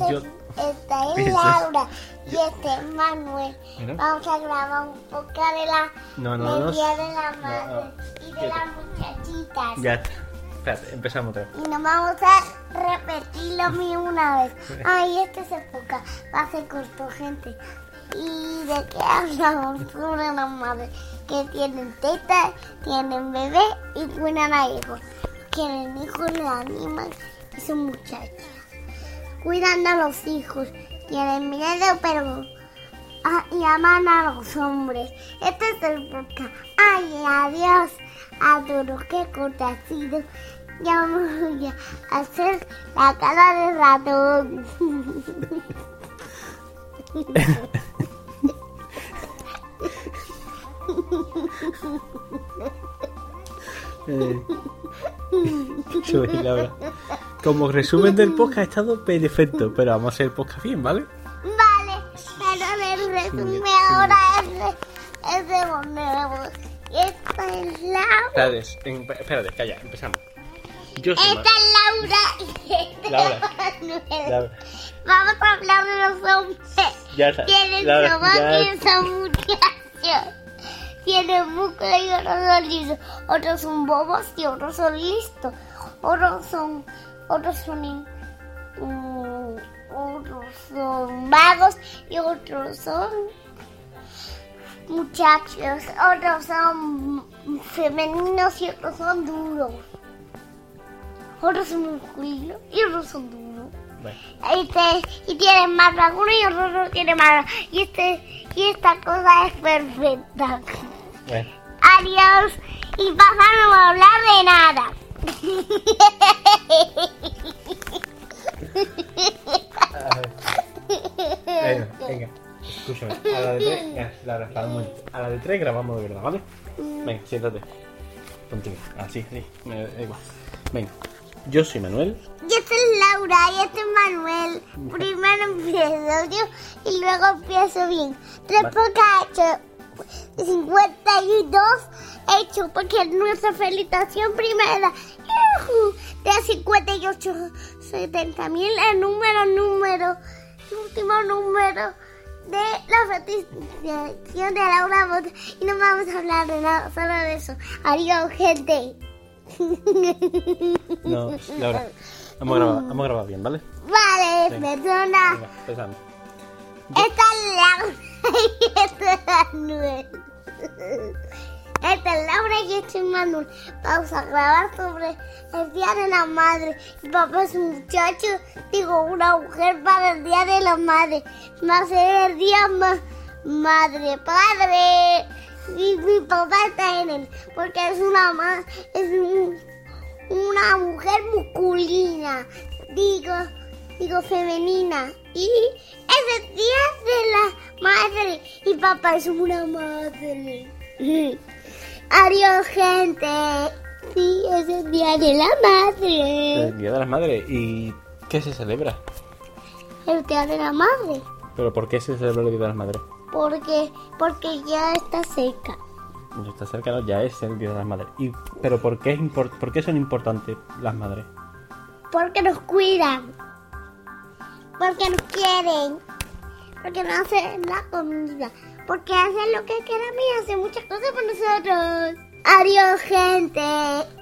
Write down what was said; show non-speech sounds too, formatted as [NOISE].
Este, Yo- [LAUGHS] es. Laura y este es Manuel. Mira. Vamos a grabar un poco de la No, no, del no. Día de la Madre y de las muchachitas. Ya está. Espérate, empezamos otra vez. Y nos vamos a repetir lo mismo una vez. Ay, esta es época. Va a ser corto, gente. ¿Y de qué hablamos? [LAUGHS] Sobre las madres que tienen tetas, tienen bebé y cuidan a hijos. Tienen hijos, le animan y son muchachas. Cuidan a los hijos. Tienen miedo, pero ah, y aman a los hombres. Este es el podcast. Ay, adiós. Corto ha sido. Ya voy [LAUGHS] a hacer la cara de ratón. [LAUGHS] Eh. [LAUGHS] Como resumen del podcast ha estado perfecto, pero vamos a hacer el podcast bien, ¿vale? Vale, pero el resumen ahora es de, es de Bonero. Y esta es Laura. Espérate, espérate, calla, empezamos. Yo Esta es Laura y esta es Laura. Manuel. Laura. Vamos a hablar de los hombres. Ya está. Tienen ya y son muchachos. Tienen músculo y otros son listos. Otros son bobos y otros son listos. Otros son. Otros son. in- otros son vagos y otros son. Muchachos. Otros son femeninos y otros son duros. Otros son musculinos y otros son duros. Bueno, Este, y tiene más alguno y otro no tiene más. Y este, y esta cosa es perfecta. bueno. Adiós. Y pasamos a hablar de nada. [LAUGHS] Venga, venga. Escúchame. A la de tres. Ya, Laura, para un momento. A la de tres grabamos de verdad, ¿vale? Venga, siéntate. Contigo. Así, sí. Me da igual. Venga. Yo soy Manuel. Y esta es Laura y este es Manuel. Primero empiezo yo y luego empiezo bien. Tres hecho 52 hecho porque es nuestra felicitación primera. De 58, 70 mil el número, número, el último número de la felicitación de Laura Bota. Y no vamos a hablar de nada, solo de eso. Adiós, gente. No, Laura. Vamos a grabar, vamos a grabar bien, ¿vale? Vale, Venga. perdona. Venga, empezamos. Esta es Laura y esta es. Esta es Laura y este es Manuel. Vamos a grabar sobre el Día de la Madre. Mi papá es un muchacho, digo una mujer para el Día de la Madre. Va a ser el día más madre, padre. Y mi papá está en él, porque es una ma- es un- una mujer musculina. Digo, digo femenina. Y es el día de la madre. Y papá es una madre. [LAUGHS] Adiós, gente. Sí, es el día de la madre. El Día de las Madres. ¿Y qué se celebra? El día de la madre. ¿Pero por qué se celebra el Día de las Madres? Porque, porque ya está seca. Ya está cerca, ¿no? Ya es el Día de las Madres. ¿Y, ¿Pero por qué, es por qué son importantes las madres? Porque nos cuidan. Porque nos quieren. Porque nos hacen la comida. Porque hacen lo que quieran y hacen muchas cosas por nosotros. Adiós, gente.